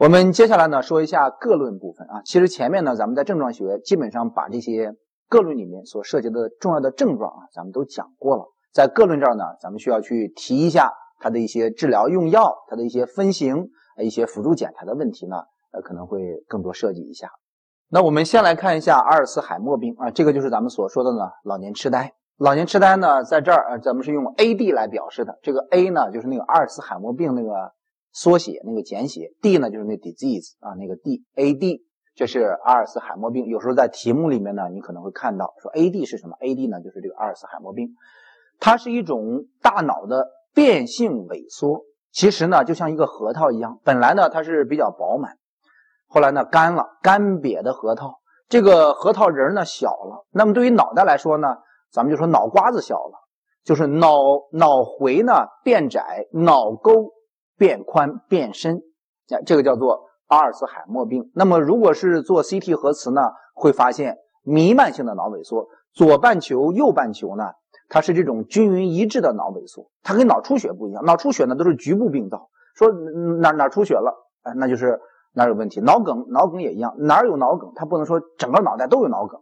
我们接下来呢说一下各论部分啊。其实前面呢，咱们在症状学基本上把这些各论里面所涉及的重要的症状啊，咱们都讲过了。在各论这儿呢，咱们需要去提一下它的一些治疗用药、它的一些分型、一些辅助检查的问题呢，呃，可能会更多涉及一下。那我们先来看一下阿尔茨海默病啊，这个就是咱们所说的呢老年痴呆。老年痴呆呢，在这儿呃，咱们是用 AD 来表示的。这个 A 呢，就是那个阿尔茨海默病那个。缩写那个简写，D 呢就是那 disease 啊，那个 D，AD，这是阿尔茨海默病。有时候在题目里面呢，你可能会看到说 AD 是什么？AD 呢就是这个阿尔茨海默病，它是一种大脑的变性萎缩。其实呢，就像一个核桃一样，本来呢它是比较饱满，后来呢干了，干瘪的核桃。这个核桃仁呢小了，那么对于脑袋来说呢，咱们就说脑瓜子小了，就是脑脑回呢变窄，脑沟。变宽变深，啊，这个叫做阿尔茨海默病。那么，如果是做 CT 核磁呢，会发现弥漫性的脑萎缩，左半球、右半球呢，它是这种均匀一致的脑萎缩。它跟脑出血不一样，脑出血呢都是局部病灶，说哪哪出血了，哎，那就是哪有问题。脑梗，脑梗也一样，哪有脑梗，它不能说整个脑袋都有脑梗。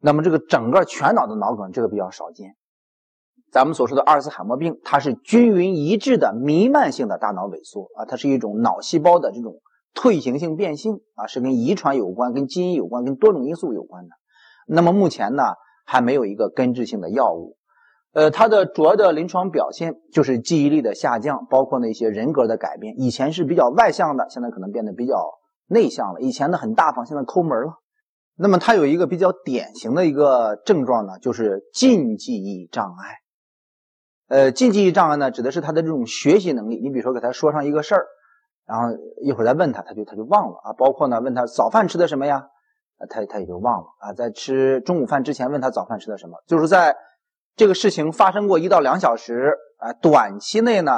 那么这个整个全脑的脑梗，这个比较少见。咱们所说的阿尔茨海默病，它是均匀一致的弥漫性的大脑萎缩啊，它是一种脑细胞的这种退行性变性啊，是跟遗传有关、跟基因有关、跟多种因素有关的。那么目前呢，还没有一个根治性的药物。呃，它的主要的临床表现就是记忆力的下降，包括那些人格的改变。以前是比较外向的，现在可能变得比较内向了。以前呢很大方，现在抠门了。那么它有一个比较典型的一个症状呢，就是近记忆障碍。呃，近记忆障碍呢，指的是他的这种学习能力。你比如说，给他说上一个事儿，然后一会儿再问他，他就他就忘了啊。包括呢，问他早饭吃的什么呀，他他也就忘了啊。在吃中午饭之前问他早饭吃的什么，就是在这个事情发生过一到两小时啊，短期内呢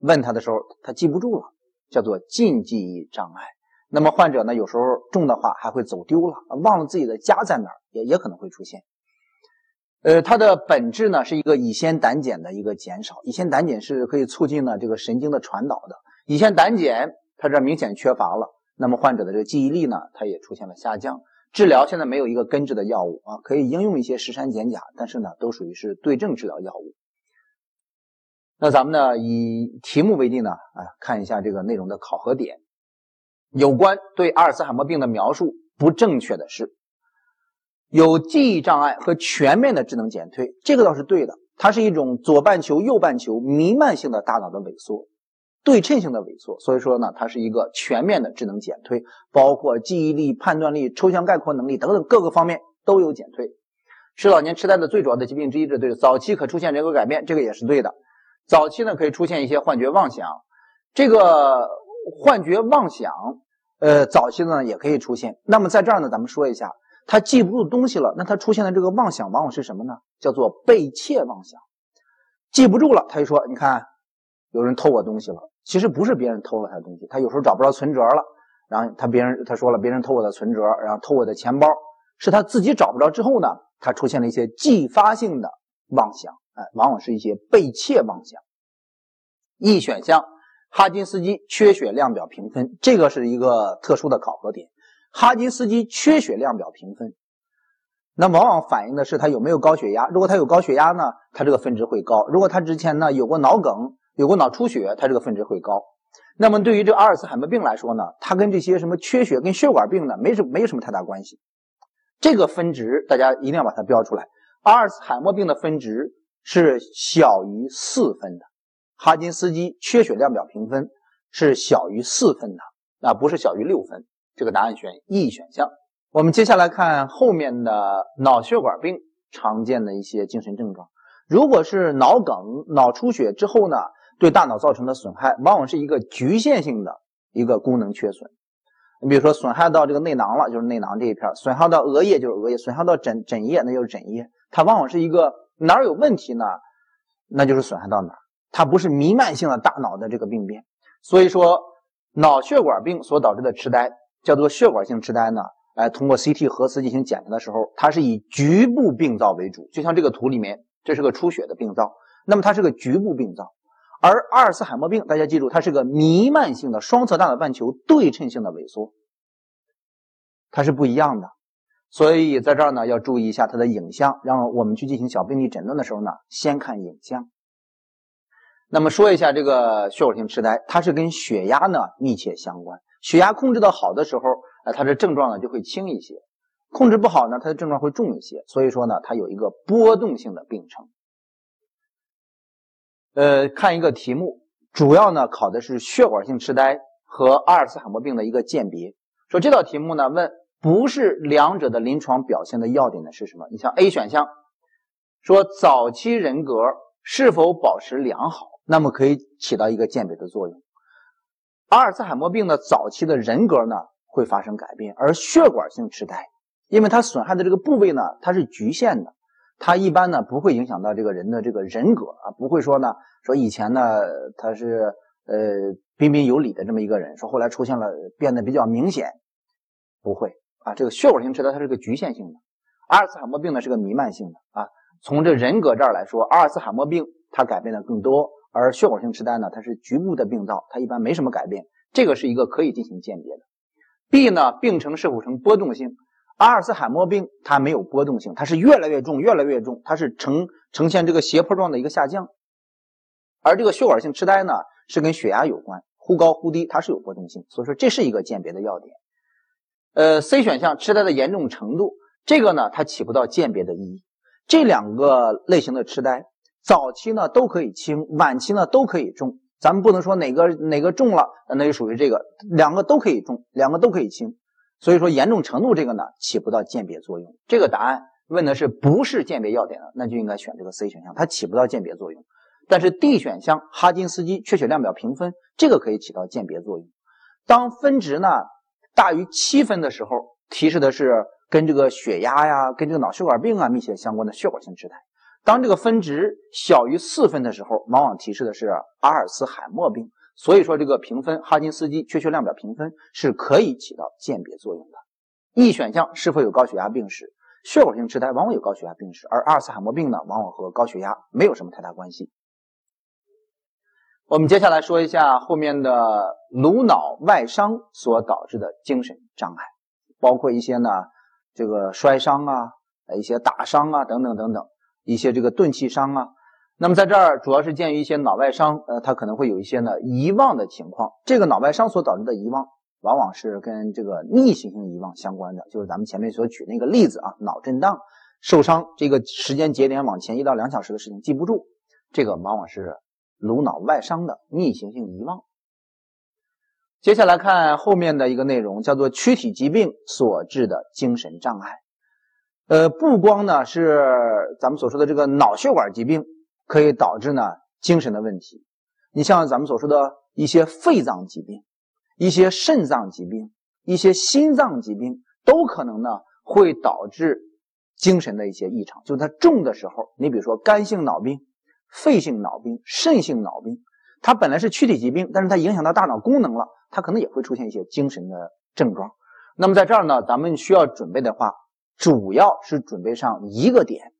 问他的时候，他记不住了，叫做近记忆障碍。那么患者呢，有时候重的话还会走丢了，忘了自己的家在哪儿，也也可能会出现。呃，它的本质呢是一个乙酰胆碱的一个减少。乙酰胆碱是可以促进呢这个神经的传导的。乙酰胆碱它这明显缺乏了，那么患者的这个记忆力呢，它也出现了下降。治疗现在没有一个根治的药物啊，可以应用一些石山碱钾，但是呢，都属于是对症治疗药物。那咱们呢以题目为例呢，啊，看一下这个内容的考核点。有关对阿尔茨海默病的描述不正确的是。有记忆障碍和全面的智能减退，这个倒是对的。它是一种左半球、右半球弥漫性的大脑的萎缩，对称性的萎缩。所以说呢，它是一个全面的智能减退，包括记忆力、判断力、抽象概括能力等等各个方面都有减退。是老年痴呆的最主要的疾病之一，这对。早期可出现人格改变，这个也是对的。早期呢可以出现一些幻觉、妄想，这个幻觉、妄想，呃，早期呢也可以出现。那么在这儿呢，咱们说一下。他记不住东西了，那他出现的这个妄想往往是什么呢？叫做被窃妄想。记不住了，他就说：“你看，有人偷我东西了。”其实不是别人偷了他的东西，他有时候找不着存折了，然后他别人他说了，别人偷我的存折，然后偷我的钱包，是他自己找不着之后呢，他出现了一些继发性的妄想，哎，往往是一些被窃妄想。E 选项，哈金斯基缺血量表评分，这个是一个特殊的考核点。哈金斯基缺血量表评分，那往往反映的是他有没有高血压。如果他有高血压呢，他这个分值会高；如果他之前呢有过脑梗、有过脑出血，他这个分值会高。那么对于这个阿尔茨海默病来说呢，它跟这些什么缺血、跟血管病呢没什没有什么太大关系。这个分值大家一定要把它标出来。阿尔茨海默病的分值是小于四分的，哈金斯基缺血量表评分是小于四分的，啊不是小于六分。这个答案选 E 选项。我们接下来看后面的脑血管病常见的一些精神症状。如果是脑梗、脑出血之后呢，对大脑造成的损害，往往是一个局限性的一个功能缺损。你比如说损害到这个内囊了，就是内囊这一片；损害到额叶就是额叶；损害到枕枕叶那就是枕叶。它往往是一个哪儿有问题呢？那就是损害到哪儿，它不是弥漫性的大脑的这个病变。所以说，脑血管病所导致的痴呆。叫做血管性痴呆呢？哎，通过 CT 核磁进行检查的时候，它是以局部病灶为主。就像这个图里面，这是个出血的病灶，那么它是个局部病灶。而阿尔茨海默病，大家记住，它是个弥漫性的双侧大脑半球对称性的萎缩，它是不一样的。所以在这儿呢，要注意一下它的影像，让我们去进行小病例诊断的时候呢，先看影像。那么说一下这个血管性痴呆，它是跟血压呢密切相关。血压控制的好的时候，呃，它的症状呢就会轻一些；控制不好呢，它的症状会重一些。所以说呢，它有一个波动性的病程。呃，看一个题目，主要呢考的是血管性痴呆和阿尔茨海默病的一个鉴别。说这道题目呢问。不是两者的临床表现的要点呢是什么？你像 A 选项说早期人格是否保持良好，那么可以起到一个鉴别的作用。阿尔茨海默病的早期的人格呢会发生改变，而血管性痴呆，因为它损害的这个部位呢它是局限的，它一般呢不会影响到这个人的这个人格啊，不会说呢说以前呢他是呃彬彬有礼的这么一个人，说后来出现了变得比较明显，不会。啊，这个血管性痴呆它是个局限性的，阿尔茨海默病呢是个弥漫性的啊。从这人格这儿来说，阿尔茨海默病它改变的更多，而血管性痴呆呢它是局部的病灶，它一般没什么改变，这个是一个可以进行鉴别的。B 呢，病程是否呈波动性？阿尔茨海默病它没有波动性，它是越来越重，越来越重，它是呈呈现这个斜坡状的一个下降。而这个血管性痴呆呢是跟血压有关，忽高忽低，它是有波动性，所以说这是一个鉴别的要点。呃，C 选项痴呆的严重程度，这个呢，它起不到鉴别的意义。这两个类型的痴呆，早期呢都可以轻，晚期呢都可以重。咱们不能说哪个哪个重了，那就属于这个，两个都可以重，两个都可以轻。所以说严重程度这个呢，起不到鉴别作用。这个答案问的是不是鉴别要点的，那就应该选这个 C 选项，它起不到鉴别作用。但是 D 选项哈金斯基缺血量表评分，这个可以起到鉴别作用。当分值呢？大于七分的时候，提示的是跟这个血压呀、跟这个脑血管病啊密切相关的血管性痴呆。当这个分值小于四分的时候，往往提示的是阿尔茨海默病。所以说，这个评分哈金斯基缺血量表评分是可以起到鉴别作用的。E 选项是否有高血压病史？血管性痴呆往往有高血压病史，而阿尔茨海默病呢，往往和高血压没有什么太大关系。我们接下来说一下后面的颅脑外伤所导致的精神障碍，包括一些呢，这个摔伤啊，一些打伤啊，等等等等，一些这个钝器伤啊。那么在这儿主要是鉴于一些脑外伤，呃，它可能会有一些呢遗忘的情况。这个脑外伤所导致的遗忘，往往是跟这个逆行性遗忘相关的，就是咱们前面所举那个例子啊，脑震荡受伤，这个时间节点往前一到两小时的事情记不住，这个往往是。颅脑外伤的逆行性遗忘。接下来看后面的一个内容，叫做躯体疾病所致的精神障碍。呃，不光呢是咱们所说的这个脑血管疾病可以导致呢精神的问题，你像咱们所说的一些肺脏疾病、一些肾脏疾病、一些心脏疾病，都可能呢会导致精神的一些异常。就它重的时候，你比如说肝性脑病。肺性脑病、肾性脑病，它本来是躯体疾病，但是它影响到大脑功能了，它可能也会出现一些精神的症状。那么在这儿呢，咱们需要准备的话，主要是准备上一个点，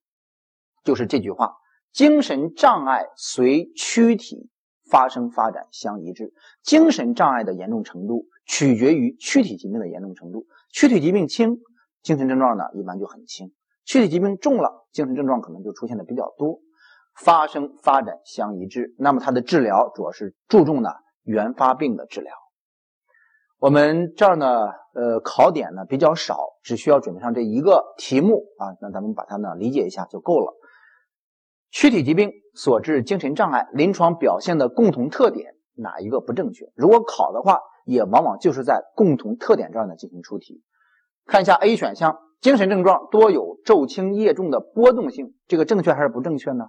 就是这句话：精神障碍随躯体发生发展相一致。精神障碍的严重程度取决于躯体疾病的严重程度。躯体疾病轻，精神症状呢一般就很轻；躯体疾病重了，精神症状可能就出现的比较多。发生发展相一致，那么它的治疗主要是注重呢原发病的治疗。我们这儿呢，呃，考点呢比较少，只需要准备上这一个题目啊，那咱们把它呢理解一下就够了。躯体疾病所致精神障碍临床表现的共同特点哪一个不正确？如果考的话，也往往就是在共同特点这儿呢进行出题。看一下 A 选项，精神症状多有昼轻夜重的波动性，这个正确还是不正确呢？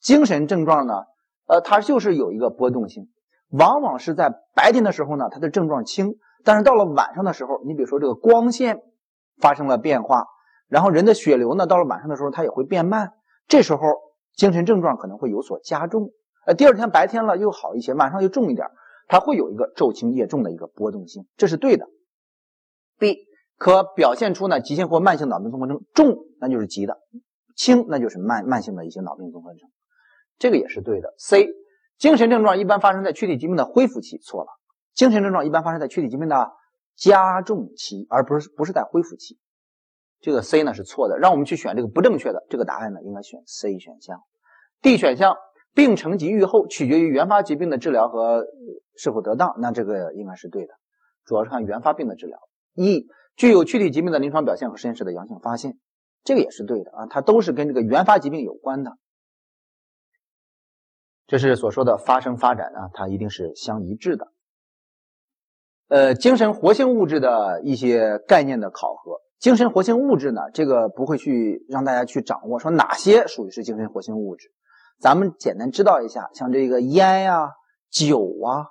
精神症状呢，呃，它就是有一个波动性，往往是在白天的时候呢，它的症状轻，但是到了晚上的时候，你比如说这个光线发生了变化，然后人的血流呢，到了晚上的时候它也会变慢，这时候精神症状可能会有所加重。呃，第二天白天了又好一些，晚上又重一点，它会有一个昼轻夜重的一个波动性，这是对的。B 可表现出呢急性或慢性脑病综合征，重那就是急的，轻那就是慢慢性的一些脑病综合征。这个也是对的。C，精神症状一般发生在躯体疾病的恢复期，错了。精神症状一般发生在躯体疾病的加重期，而不是不是在恢复期。这个 C 呢是错的，让我们去选这个不正确的。这个答案呢应该选 C 选项。D 选项，病程及愈后取决于原发疾病的治疗和是否得当，那这个应该是对的，主要是看原发病的治疗。一，具有躯体疾病的临床表现和实验室的阳性发现，这个也是对的啊，它都是跟这个原发疾病有关的。这是所说的发生发展啊，它一定是相一致的。呃，精神活性物质的一些概念的考核。精神活性物质呢，这个不会去让大家去掌握，说哪些属于是精神活性物质，咱们简单知道一下，像这个烟呀、酒啊，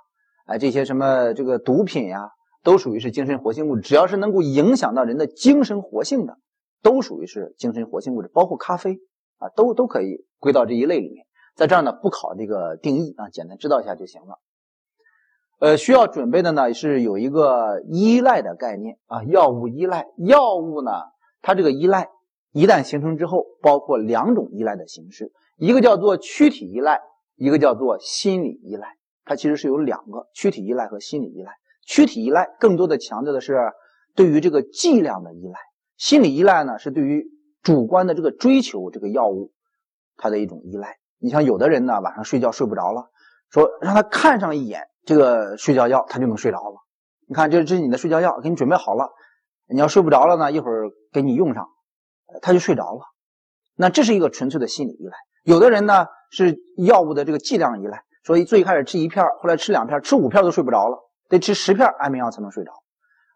哎，这些什么这个毒品呀，都属于是精神活性物质。只要是能够影响到人的精神活性的，都属于是精神活性物质。包括咖啡啊，都都可以归到这一类里面。在这儿呢，不考这个定义啊，简单知道一下就行了。呃，需要准备的呢是有一个依赖的概念啊，药物依赖。药物呢，它这个依赖一旦形成之后，包括两种依赖的形式，一个叫做躯体依赖，一个叫做心理依赖。它其实是有两个躯体依赖和心理依赖。躯体依赖更多的强调的是对于这个剂量的依赖，心理依赖呢是对于主观的这个追求这个药物它的一种依赖。你像有的人呢，晚上睡觉睡不着了，说让他看上一眼。这个睡觉药，他就能睡着了。你看，这这是你的睡觉药，给你准备好了。你要睡不着了呢，一会儿给你用上，他就睡着了。那这是一个纯粹的心理依赖。有的人呢是药物的这个剂量依赖，所以最开始吃一片，后来吃两片，吃五片都睡不着了，得吃十片安眠药才能睡着。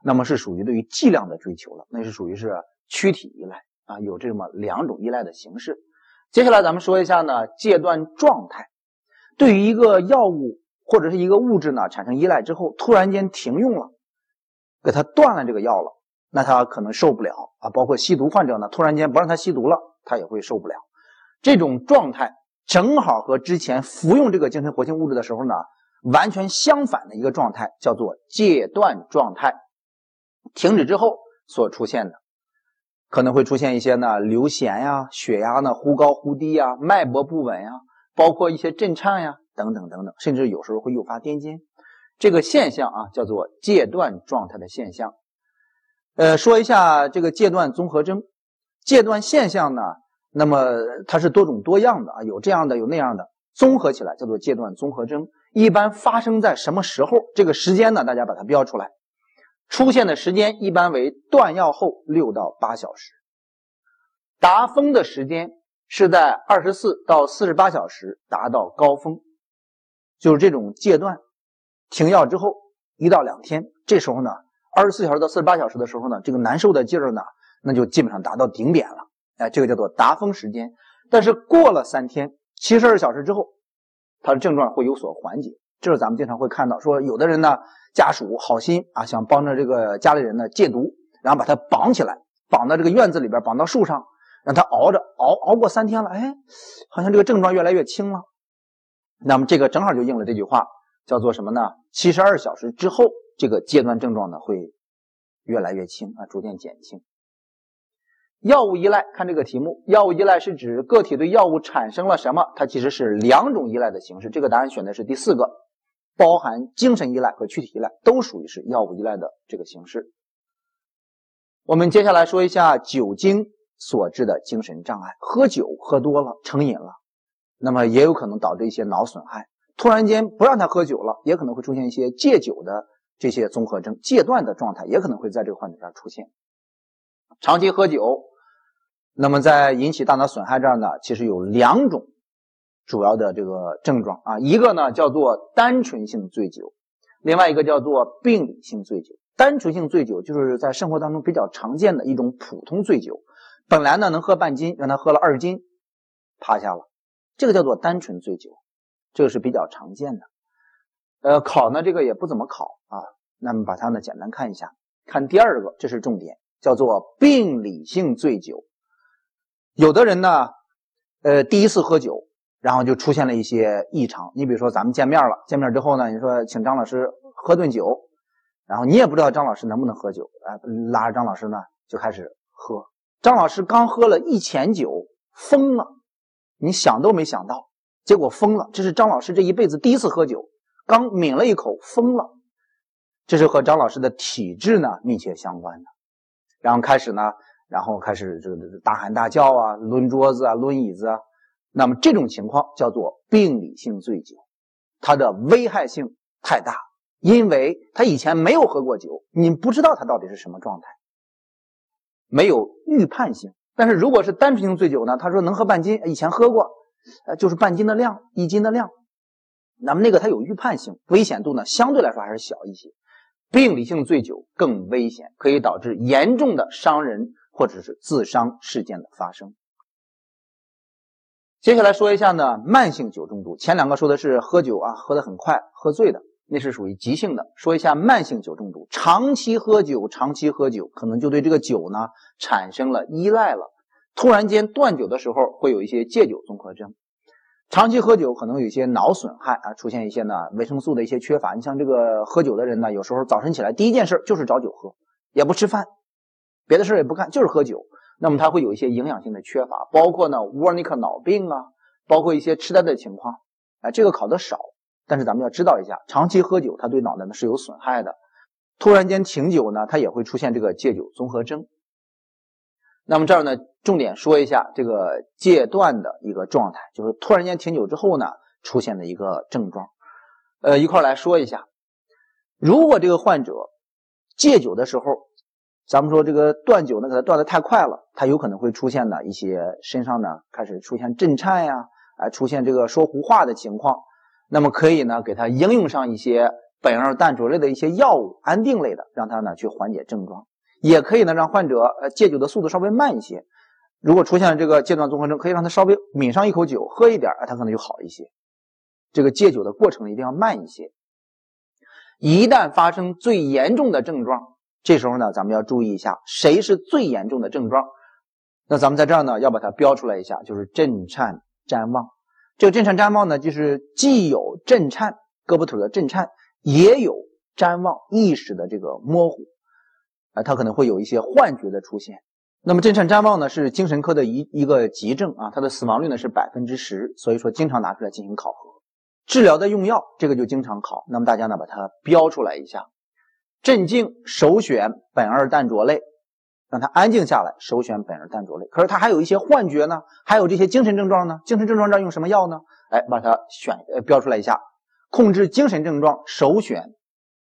那么是属于对于剂量的追求了，那是属于是躯体依赖啊，有这么两种依赖的形式。接下来咱们说一下呢，戒断状态，对于一个药物。或者是一个物质呢产生依赖之后，突然间停用了，给他断了这个药了，那他可能受不了啊。包括吸毒患者呢，突然间不让他吸毒了，他也会受不了。这种状态正好和之前服用这个精神活性物质的时候呢，完全相反的一个状态，叫做戒断状态。停止之后所出现的，可能会出现一些呢流涎呀、血压呢忽高忽低呀、脉搏不稳呀，包括一些震颤呀。等等等等，甚至有时候会诱发癫痫，这个现象啊叫做戒断状态的现象。呃，说一下这个戒断综合征，戒断现象呢，那么它是多种多样的啊，有这样的，有那样的，综合起来叫做戒断综合征。一般发生在什么时候？这个时间呢，大家把它标出来。出现的时间一般为断药后六到八小时，达峰的时间是在二十四到四十八小时达到高峰。就是这种戒断、停药之后一到两天，这时候呢，二十四小时到四十八小时的时候呢，这个难受的劲儿呢，那就基本上达到顶点了。哎，这个叫做达峰时间。但是过了三天，七十二小时之后，他的症状会有所缓解。这是咱们经常会看到，说有的人呢，家属好心啊，想帮着这个家里人呢戒毒，然后把他绑起来，绑到这个院子里边，绑到树上，让他熬着，熬熬过三天了，哎，好像这个症状越来越轻了。那么这个正好就应了这句话，叫做什么呢？七十二小时之后，这个戒断症状呢会越来越轻啊，逐渐减轻。药物依赖，看这个题目，药物依赖是指个体对药物产生了什么？它其实是两种依赖的形式。这个答案选的是第四个，包含精神依赖和躯体依赖，都属于是药物依赖的这个形式。我们接下来说一下酒精所致的精神障碍，喝酒喝多了，成瘾了。那么也有可能导致一些脑损害。突然间不让他喝酒了，也可能会出现一些戒酒的这些综合征，戒断的状态也可能会在这个患者这儿出现。长期喝酒，那么在引起大脑损害这儿呢，其实有两种主要的这个症状啊，一个呢叫做单纯性醉酒，另外一个叫做病理性醉酒。单纯性醉酒就是在生活当中比较常见的一种普通醉酒，本来呢能喝半斤，让他喝了二斤，趴下了。这个叫做单纯醉酒，这个是比较常见的。呃，考呢这个也不怎么考啊。那么把它呢简单看一下，看第二个，这是重点，叫做病理性醉酒。有的人呢，呃，第一次喝酒，然后就出现了一些异常。你比如说咱们见面了，见面之后呢，你说请张老师喝顿酒，然后你也不知道张老师能不能喝酒，哎，拉着张老师呢就开始喝。张老师刚喝了一钱酒，疯了。你想都没想到，结果疯了。这是张老师这一辈子第一次喝酒，刚抿了一口疯了。这是和张老师的体质呢密切相关的。然后开始呢，然后开始这个大喊大叫啊，抡桌子啊，抡椅子啊。那么这种情况叫做病理性醉酒，它的危害性太大，因为他以前没有喝过酒，你不知道他到底是什么状态，没有预判性。但是如果是单纯性醉酒呢？他说能喝半斤，以前喝过，呃，就是半斤的量，一斤的量。那么那个它有预判性，危险度呢相对来说还是小一些。病理性醉酒更危险，可以导致严重的伤人或者是自伤事件的发生。接下来说一下呢，慢性酒中毒。前两个说的是喝酒啊，喝得很快，喝醉的，那是属于急性的。说一下慢性酒中毒，长期喝酒，长期喝酒，可能就对这个酒呢产生了依赖了。突然间断酒的时候，会有一些戒酒综合征。长期喝酒可能有一些脑损害啊，出现一些呢维生素的一些缺乏。你像这个喝酒的人呢，有时候早晨起来第一件事就是找酒喝，也不吃饭，别的事也不干，就是喝酒。那么他会有一些营养性的缺乏，包括呢沃尼克脑病啊，包括一些痴呆的情况。哎，这个考的少，但是咱们要知道一下，长期喝酒它对脑袋呢是有损害的。突然间停酒呢，它也会出现这个戒酒综合征。那么这儿呢，重点说一下这个戒断的一个状态，就是突然间停酒之后呢，出现的一个症状。呃，一块来说一下，如果这个患者戒酒的时候，咱们说这个断酒呢，给他断的太快了，他有可能会出现呢一些身上呢开始出现震颤呀，啊，出现这个说胡话的情况。那么可以呢给他应用上一些苯二氮卓类的一些药物，安定类的，让他呢去缓解症状。也可以呢，让患者呃戒酒的速度稍微慢一些。如果出现了这个戒断综合征，可以让他稍微抿上一口酒，喝一点，他可能就好一些。这个戒酒的过程一定要慢一些。一旦发生最严重的症状，这时候呢，咱们要注意一下，谁是最严重的症状？那咱们在这儿呢，要把它标出来一下，就是震颤谵妄。这个震颤谵妄呢，就是既有震颤，胳膊腿的震颤，也有谵妄意识的这个模糊。啊，他可能会有一些幻觉的出现。那么震颤谵妄呢，是精神科的一一个急症啊，它的死亡率呢是百分之十，所以说经常拿出来进行考核。治疗的用药，这个就经常考。那么大家呢把它标出来一下。镇静首选苯二氮卓类，让他安静下来，首选苯二氮卓类。可是他还有一些幻觉呢，还有这些精神症状呢。精神症状这用什么药呢？哎，把它选呃标出来一下。控制精神症状首选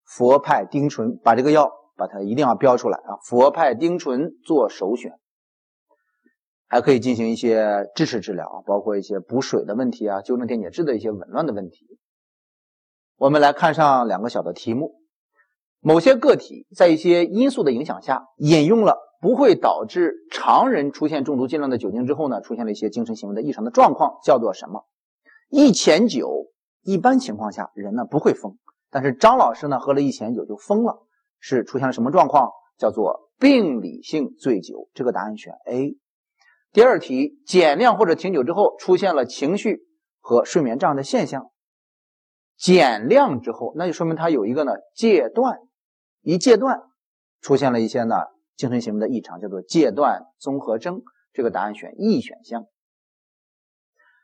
佛派丁醇，把这个药。把它一定要标出来啊！佛派丁醇做首选，还可以进行一些支持治疗，包括一些补水的问题啊，纠正电解质的一些紊乱的问题。我们来看上两个小的题目：某些个体在一些因素的影响下，饮用了不会导致常人出现中毒剂量的酒精之后呢，出现了一些精神行为的异常的状况，叫做什么？一钱酒，一般情况下人呢不会疯，但是张老师呢喝了一钱酒就疯了。是出现了什么状况？叫做病理性醉酒。这个答案选 A。第二题，减量或者停酒之后出现了情绪和睡眠障碍的现象。减量之后，那就说明他有一个呢戒断，一戒断出现了一些呢精神行为的异常，叫做戒断综合征。这个答案选 E 选项。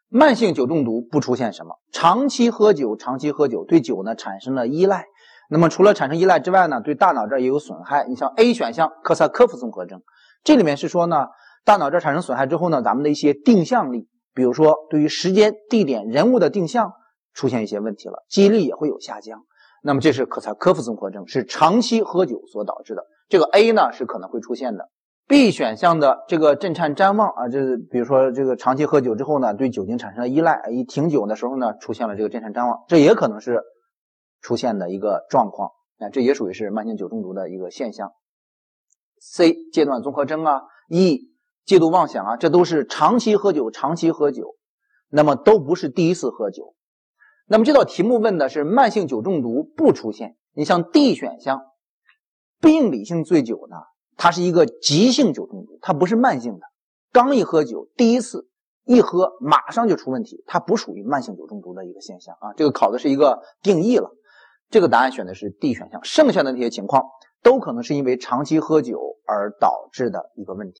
慢性酒中毒不出现什么？长期喝酒，长期喝酒对酒呢产生了依赖。那么除了产生依赖之外呢，对大脑这儿也有损害。你像 A 选项科萨科夫综合征，这里面是说呢，大脑这儿产生损害之后呢，咱们的一些定向力，比如说对于时间、地点、人物的定向出现一些问题了，记忆力也会有下降。那么这是科萨科夫综合征，是长期喝酒所导致的。这个 A 呢是可能会出现的。B 选项的这个震颤谵妄啊，这比如说这个长期喝酒之后呢，对酒精产生了依赖，一停酒的时候呢，出现了这个震颤谵妄，这也可能是。出现的一个状况，啊，这也属于是慢性酒中毒的一个现象。C 戒断综合征啊，E 戒毒妄想啊，这都是长期喝酒，长期喝酒，那么都不是第一次喝酒。那么这道题目问的是慢性酒中毒不出现，你像 D 选项，病理性醉酒呢，它是一个急性酒中毒，它不是慢性的。刚一喝酒，第一次一喝马上就出问题，它不属于慢性酒中毒的一个现象啊。这个考的是一个定义了。这个答案选的是 D 选项，剩下的那些情况都可能是因为长期喝酒而导致的一个问题。